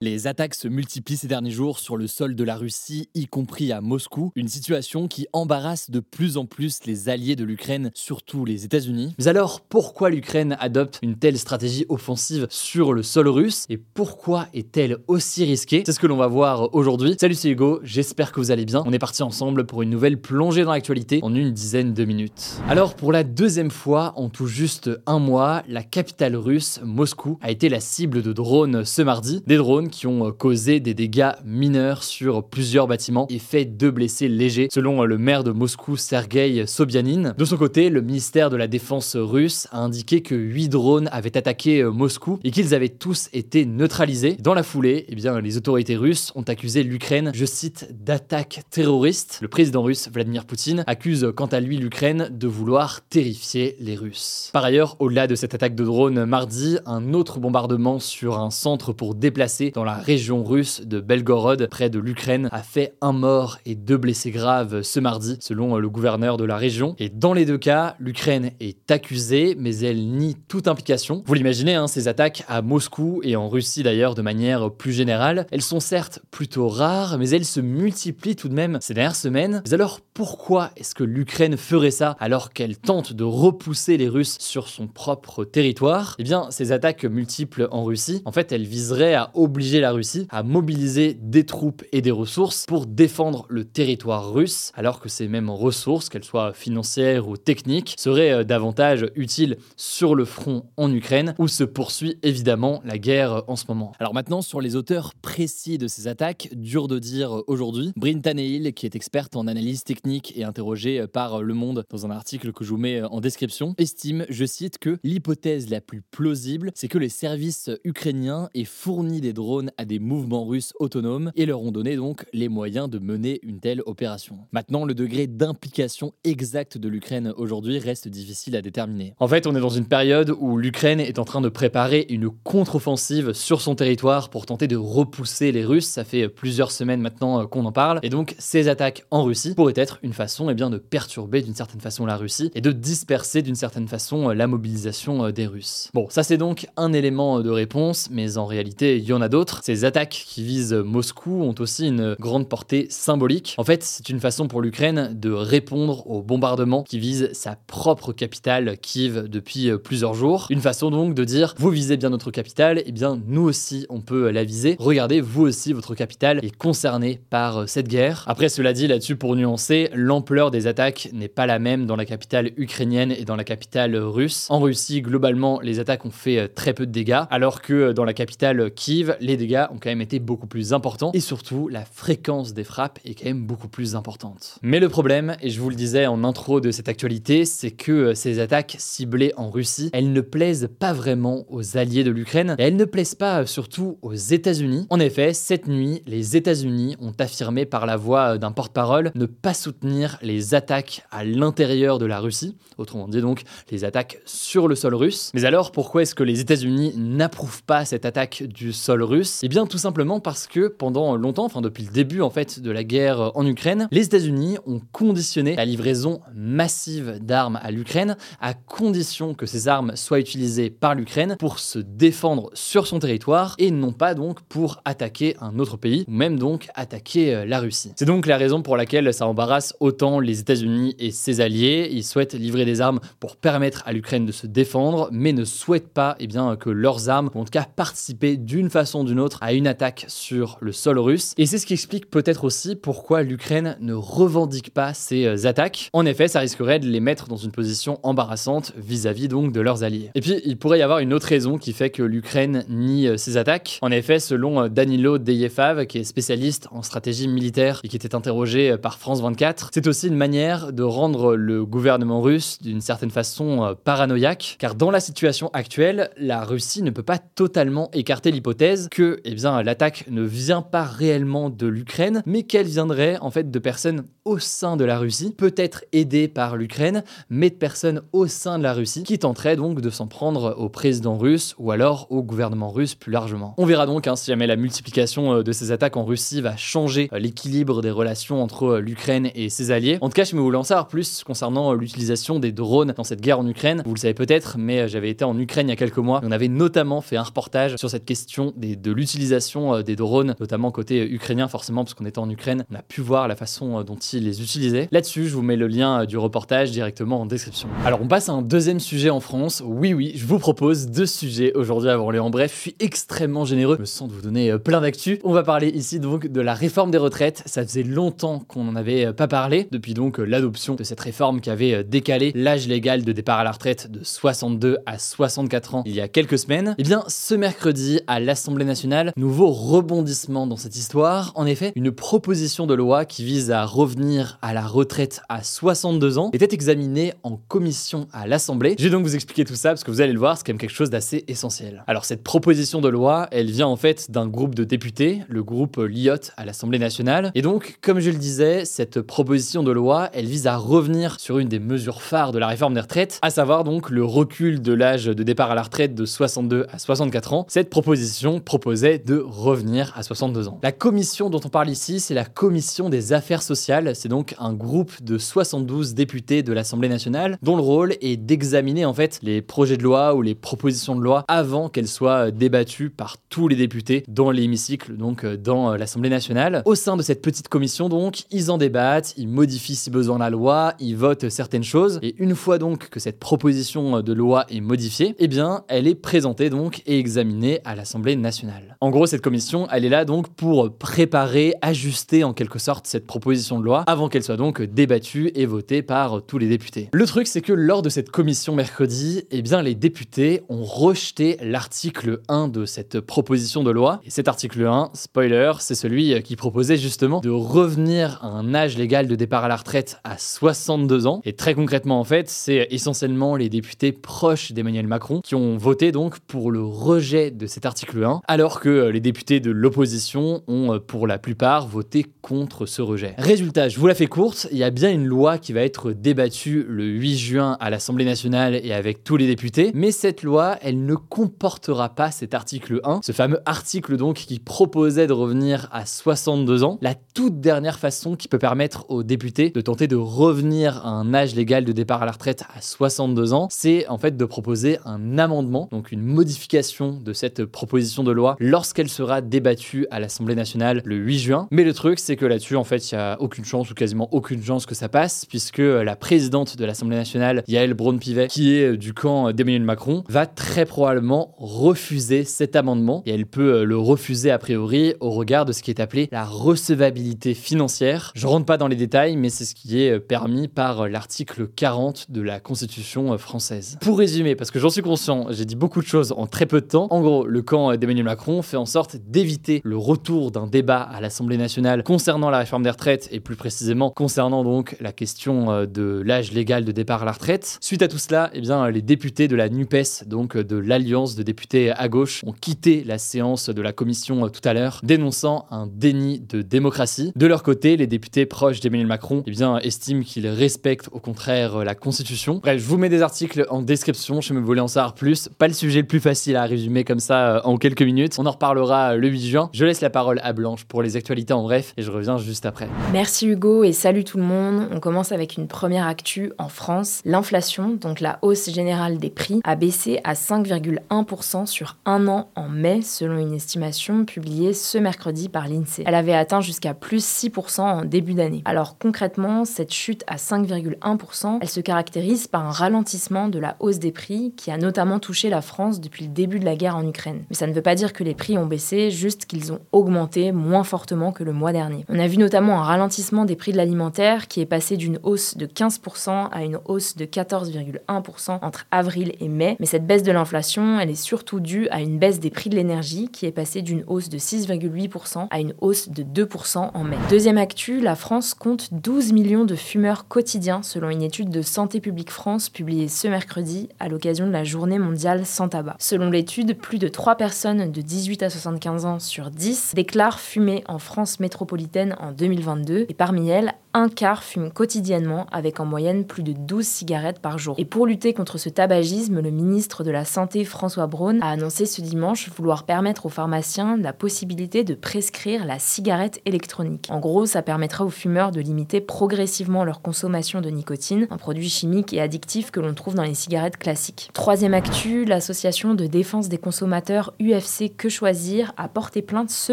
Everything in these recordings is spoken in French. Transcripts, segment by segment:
Les attaques se multiplient ces derniers jours sur le sol de la Russie, y compris à Moscou, une situation qui embarrasse de plus en plus les alliés de l'Ukraine, surtout les États-Unis. Mais alors, pourquoi l'Ukraine adopte une telle stratégie offensive sur le sol russe et pourquoi est-elle aussi risquée? C'est ce que l'on va voir aujourd'hui. Salut, c'est Hugo, j'espère que vous allez bien. On est parti ensemble pour une nouvelle plongée dans l'actualité en une dizaine de minutes. Alors, pour la deuxième fois en tout juste un mois, la capitale russe, Moscou, a été la cible de drones ce mardi. Des drones qui ont euh, causé des dégâts mineurs sur plusieurs bâtiments et fait deux blessés légers, selon euh, le maire de Moscou, Sergei Sobyanin. De son côté, le ministère de la Défense russe a indiqué que huit drones avaient attaqué euh, Moscou et qu'ils avaient tous été neutralisés. Dans la foulée, eh bien, les autorités russes ont accusé l'Ukraine, je cite, d'attaque terroriste. Le président russe, Vladimir Poutine, accuse quant à lui l'Ukraine de vouloir terrifier les Russes. Par ailleurs, au-delà de cette attaque de drone mardi, un autre bombardement sur un centre pour déplacer dans la région russe de Belgorod, près de l'Ukraine, a fait un mort et deux blessés graves ce mardi, selon le gouverneur de la région. Et dans les deux cas, l'Ukraine est accusée, mais elle nie toute implication. Vous l'imaginez, hein, ces attaques à Moscou et en Russie d'ailleurs de manière plus générale, elles sont certes plutôt rares, mais elles se multiplient tout de même ces dernières semaines. Mais alors pourquoi est-ce que l'Ukraine ferait ça alors qu'elle tente de repousser les Russes sur son propre territoire? Eh bien, ces attaques multiples en Russie, en fait, elles viseraient à obliger la Russie à mobiliser des troupes et des ressources pour défendre le territoire russe, alors que ces mêmes ressources, qu'elles soient financières ou techniques, seraient euh, davantage utiles sur le front en Ukraine, où se poursuit évidemment la guerre en ce moment. Alors maintenant, sur les auteurs précis de ces attaques, dur de dire aujourd'hui, Bryn Taneil, qui est experte en analyse technique et interrogée par Le Monde dans un article que je vous mets en description, estime, je cite, que l'hypothèse la plus plausible, c'est que les services ukrainiens aient fourni des drones à des mouvements russes autonomes et leur ont donné donc les moyens de mener une telle opération. Maintenant, le degré d'implication exact de l'Ukraine aujourd'hui reste difficile à déterminer. En fait, on est dans une période où l'Ukraine est en train de préparer une contre-offensive sur son territoire pour tenter de repousser les Russes. Ça fait plusieurs semaines maintenant euh, qu'on en parle. Et donc, ces attaques en Russie pourraient être une façon eh bien, de perturber d'une certaine façon la Russie et de disperser d'une certaine façon euh, la mobilisation euh, des Russes. Bon, ça c'est donc un élément de réponse, mais en réalité, il y en a d'autres. Ces attaques qui visent Moscou ont aussi une grande portée symbolique. En fait, c'est une façon pour l'Ukraine de répondre aux bombardements qui visent sa propre capitale, Kiev, depuis plusieurs jours. Une façon donc de dire, vous visez bien notre capitale, et eh bien nous aussi on peut la viser. Regardez, vous aussi votre capitale est concernée par cette guerre. Après, cela dit, là-dessus, pour nuancer, l'ampleur des attaques n'est pas la même dans la capitale ukrainienne et dans la capitale russe. En Russie, globalement, les attaques ont fait très peu de dégâts, alors que dans la capitale Kiev, les dégâts ont quand même été beaucoup plus importants et surtout la fréquence des frappes est quand même beaucoup plus importante. Mais le problème, et je vous le disais en intro de cette actualité, c'est que euh, ces attaques ciblées en Russie, elles ne plaisent pas vraiment aux alliés de l'Ukraine et elles ne plaisent pas euh, surtout aux États-Unis. En effet, cette nuit, les États-Unis ont affirmé par la voix euh, d'un porte-parole ne pas soutenir les attaques à l'intérieur de la Russie, autrement dit donc les attaques sur le sol russe. Mais alors pourquoi est-ce que les États-Unis n'approuvent pas cette attaque du sol russe? Eh bien, tout simplement parce que pendant longtemps, enfin depuis le début en fait de la guerre en Ukraine, les États-Unis ont conditionné la livraison massive d'armes à l'Ukraine à condition que ces armes soient utilisées par l'Ukraine pour se défendre sur son territoire et non pas donc pour attaquer un autre pays ou même donc attaquer euh, la Russie. C'est donc la raison pour laquelle ça embarrasse autant les États-Unis et ses alliés. Ils souhaitent livrer des armes pour permettre à l'Ukraine de se défendre, mais ne souhaitent pas eh bien, que leurs armes, ou en tout cas participer d'une façon ou d'une autre à une attaque sur le sol russe. Et c'est ce qui explique peut-être aussi pourquoi l'Ukraine ne revendique pas ces euh, attaques. En effet, ça risquerait de les mettre dans une position embarrassante vis-à-vis donc de leurs alliés. Et puis, il pourrait y avoir une autre raison qui fait que l'Ukraine nie ces attaques. En effet, selon Danilo Deyefav, qui est spécialiste en stratégie militaire et qui était interrogé par France 24, c'est aussi une manière de rendre le gouvernement russe d'une certaine façon paranoïaque, car dans la situation actuelle, la Russie ne peut pas totalement écarter l'hypothèse que eh bien, l'attaque ne vient pas réellement de l'Ukraine, mais qu'elle viendrait en fait de personnes au sein de la Russie, peut-être aidées par l'Ukraine, mais de personnes au sein de la Russie qui tenteraient donc de s'en prendre au président russe ou alors au gouvernement russe plus largement. On verra donc hein, si jamais la multiplication euh, de ces attaques en Russie va changer euh, l'équilibre des relations entre euh, l'Ukraine et ses alliés. En tout cas, je me en savoir plus concernant l'utilisation des drones dans cette guerre en Ukraine. Vous le savez peut-être, mais j'avais été en Ukraine il y a quelques mois. on avait notamment fait un reportage sur cette question de l'utilisation des drones, notamment côté ukrainien forcément, parce qu'on était en Ukraine. On a pu voir la façon dont ils les utilisaient. Là-dessus, je vous mets le lien du reportage directement en description. Alors, on passe à un deuxième sujet en France. Oui, oui, je vous propose deux sujets aujourd'hui avant les en bref. Je suis extrêmement généreux. Je me sens de vous donner euh, plein d'actu. On va parler ici donc de la réforme des retraites. Ça faisait longtemps qu'on n'en avait euh, pas parlé depuis donc euh, l'adoption de cette réforme qui avait décalé l'âge légal de départ à la retraite de 62 à 64 ans il y a quelques semaines. Et eh bien, ce mercredi à l'Assemblée nationale, nouveau rebondissement dans cette histoire. En effet, une proposition de loi qui vise à revenir à la retraite à 62 ans était examinée en commission à l'Assemblée. Je vais donc vous expliquer tout ça parce que vous allez le voir, c'est quand même quelque chose d'assez essentiel. Alors cette proposition de loi, elle vient en fait d'un groupe de députés, le groupe LIOT à l'Assemblée nationale. Et donc, comme je le disais, cette proposition de loi, elle vise à revenir sur une des mesures phares de la réforme des retraites, à savoir donc le recul de l'âge de départ à la retraite de 62 à 64 ans. Cette proposition de revenir à 62 ans. La commission dont on parle ici, c'est la commission des affaires sociales. C'est donc un groupe de 72 députés de l'Assemblée nationale dont le rôle est d'examiner en fait les projets de loi ou les propositions de loi avant qu'elles soient débattues par tous les députés dans l'hémicycle, donc euh, dans euh, l'Assemblée nationale. Au sein de cette petite commission, donc, ils en débattent, ils modifient si besoin la loi, ils votent certaines choses, et une fois donc que cette proposition de loi est modifiée, eh bien, elle est présentée donc et examinée à l'Assemblée nationale. En gros, cette commission, elle est là donc pour préparer, ajuster en quelque sorte cette proposition de loi avant qu'elle soit donc débattue et votée par tous les députés. Le truc, c'est que lors de cette commission mercredi, eh bien, les députés ont rejeté l'article 1 de cette proposition de loi. Et cet article 1, spoiler, c'est celui qui proposait justement de revenir à un âge légal de départ à la retraite à 62 ans. Et très concrètement, en fait, c'est essentiellement les députés proches d'Emmanuel Macron qui ont voté donc pour le rejet de cet article 1, alors que les députés de l'opposition ont pour la plupart voté contre ce rejet. Résultat, je vous la fais courte, il y a bien une loi qui va être débattue le 8 juin à l'Assemblée nationale et avec tous les députés, mais cette loi, elle ne comportera pas cet article 1, ce fameux article donc qui proposait de revenir à 62 ans, la toute dernière façon qui peut permettre aux députés de tenter de revenir à un âge légal de départ à la retraite à 62 ans, c'est en fait de proposer un amendement, donc une modification de cette proposition de loi lorsqu'elle sera débattue à l'Assemblée nationale le 8 juin. Mais le truc, c'est que là-dessus, en fait, il n'y a aucune chance ou quasiment aucune chance que ça passe, puisque la présidente de l'Assemblée nationale, Yael Braun-Pivet, qui est du camp d'Emmanuel Macron, va très probablement refuser cet amendement et elle peut euh, le refuser a priori au regard de ce qui est appelé la recevabilité financière. Je rentre pas dans les détails, mais c'est ce qui est euh, permis par euh, l'article 40 de la Constitution française. Pour résumer, parce que j'en suis conscient, j'ai dit beaucoup de choses en très peu de temps. En gros, le camp d'Emmanuel Macron fait en sorte d'éviter le retour d'un débat à l'Assemblée nationale concernant la réforme des retraites et plus précisément concernant donc la question de l'âge légal de départ à la retraite. Suite à tout cela, eh bien, les députés de la NUPES, donc de l'Alliance de députés à gauche, ont quitté la séance de la commission euh, tout à l'heure, dénonçant un déni de démocratie. De leur côté, les députés proches d'Emmanuel Macron eh bien, estiment qu'ils respectent au contraire euh, la Constitution. Bref, je vous mets des articles en description, je me voulais en savoir plus. Pas le sujet le plus facile à résumer comme ça euh, en quelques minutes. On en reparlera le 8 juin. Je laisse la parole à Blanche pour les actualités en bref et je reviens juste après. Merci Hugo et salut tout le monde. On commence avec une première actu en France. L'inflation, donc la hausse générale des prix, a baissé à 5,1% sur un an en mai, selon une estimation publiée ce mercredi par l'INSEE. Elle avait atteint jusqu'à plus 6% en début d'année. Alors concrètement, cette chute à 5,1%, elle se caractérise par un ralentissement de la hausse des prix qui a notamment touché la France depuis le début de la guerre en Ukraine. Mais ça ne veut pas dire que que les prix ont baissé, juste qu'ils ont augmenté moins fortement que le mois dernier. On a vu notamment un ralentissement des prix de l'alimentaire qui est passé d'une hausse de 15% à une hausse de 14,1% entre avril et mai, mais cette baisse de l'inflation, elle est surtout due à une baisse des prix de l'énergie qui est passée d'une hausse de 6,8% à une hausse de 2% en mai. Deuxième actu, la France compte 12 millions de fumeurs quotidiens selon une étude de Santé publique France publiée ce mercredi à l'occasion de la journée mondiale sans tabac. Selon l'étude, plus de 3 personnes de 18 à 75 ans sur 10 déclarent fumer en France métropolitaine en 2022 et parmi elles, un quart fume quotidiennement avec en moyenne plus de 12 cigarettes par jour. Et pour lutter contre ce tabagisme, le ministre de la Santé François Braun a annoncé ce dimanche vouloir permettre aux pharmaciens la possibilité de prescrire la cigarette électronique. En gros, ça permettra aux fumeurs de limiter progressivement leur consommation de nicotine, un produit chimique et addictif que l'on trouve dans les cigarettes classiques. Troisième actu, l'association de défense des consommateurs UFC Que Choisir a porté plainte ce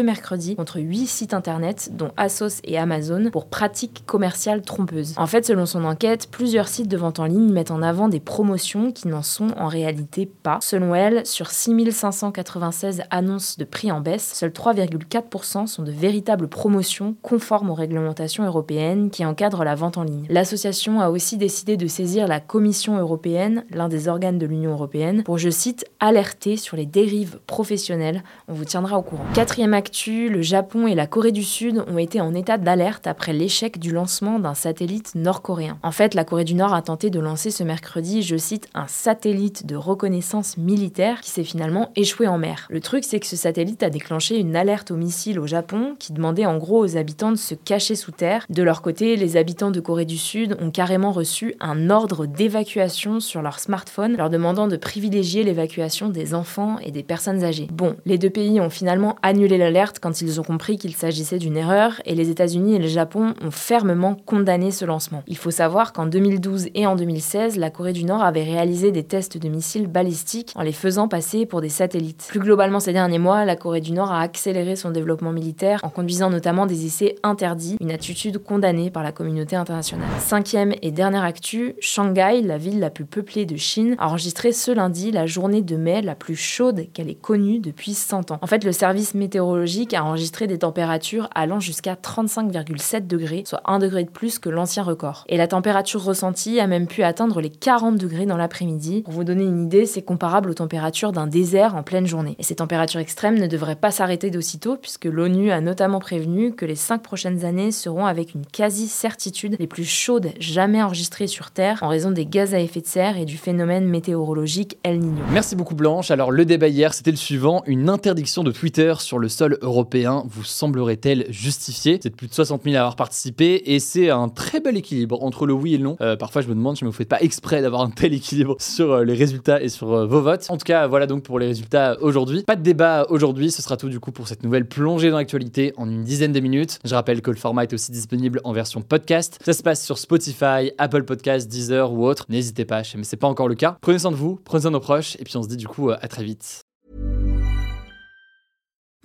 mercredi contre 8 sites internet, dont Asos et Amazon, pour pratiques commerciale trompeuse. En fait, selon son enquête, plusieurs sites de vente en ligne mettent en avant des promotions qui n'en sont en réalité pas. Selon elle, sur 6596 annonces de prix en baisse, seuls 3,4% sont de véritables promotions conformes aux réglementations européennes qui encadrent la vente en ligne. L'association a aussi décidé de saisir la Commission européenne, l'un des organes de l'Union européenne, pour, je cite, alerter sur les dérives professionnelles. On vous tiendra au courant. Quatrième actu, le Japon et la Corée du Sud ont été en état d'alerte après l'échec du lancement d'un satellite nord-coréen. En fait, la Corée du Nord a tenté de lancer ce mercredi, je cite, un satellite de reconnaissance militaire qui s'est finalement échoué en mer. Le truc, c'est que ce satellite a déclenché une alerte au missile au Japon qui demandait en gros aux habitants de se cacher sous terre. De leur côté, les habitants de Corée du Sud ont carrément reçu un ordre d'évacuation sur leur smartphone, leur demandant de privilégier l'évacuation des enfants et des personnes âgées. Bon, les deux pays ont finalement annulé l'alerte quand ils ont compris qu'il s'agissait d'une erreur, et les États-Unis et le Japon ont condamné ce lancement. Il faut savoir qu'en 2012 et en 2016, la Corée du Nord avait réalisé des tests de missiles balistiques en les faisant passer pour des satellites. Plus globalement ces derniers mois, la Corée du Nord a accéléré son développement militaire en conduisant notamment des essais interdits, une attitude condamnée par la communauté internationale. Cinquième et dernière actu, Shanghai, la ville la plus peuplée de Chine, a enregistré ce lundi la journée de mai la plus chaude qu'elle ait connue depuis 100 ans. En fait, le service météorologique a enregistré des températures allant jusqu'à 35,7 degrés, soit 1 degré de plus que l'ancien record. Et la température ressentie a même pu atteindre les 40 degrés dans l'après-midi. Pour vous donner une idée, c'est comparable aux températures d'un désert en pleine journée. Et ces températures extrêmes ne devraient pas s'arrêter d'aussitôt, puisque l'ONU a notamment prévenu que les 5 prochaines années seront avec une quasi-certitude les plus chaudes jamais enregistrées sur Terre en raison des gaz à effet de serre et du phénomène météorologique El Niño. Merci beaucoup Blanche. Alors le débat hier, c'était le suivant. Une interdiction de Twitter sur le sol européen vous semblerait-elle justifiée? C'est plus de 60 000 à avoir participé et c'est un très bel équilibre entre le oui et le non. Euh, parfois, je me demande si vous ne faites pas exprès d'avoir un tel équilibre sur euh, les résultats et sur euh, vos votes. En tout cas, voilà donc pour les résultats aujourd'hui. Pas de débat aujourd'hui, ce sera tout du coup pour cette nouvelle plongée dans l'actualité en une dizaine de minutes. Je rappelle que le format est aussi disponible en version podcast. Ça se passe sur Spotify, Apple Podcasts, Deezer ou autre. N'hésitez pas, mais c'est pas encore le cas. Prenez soin de vous, prenez soin de nos proches et puis on se dit du coup à très vite.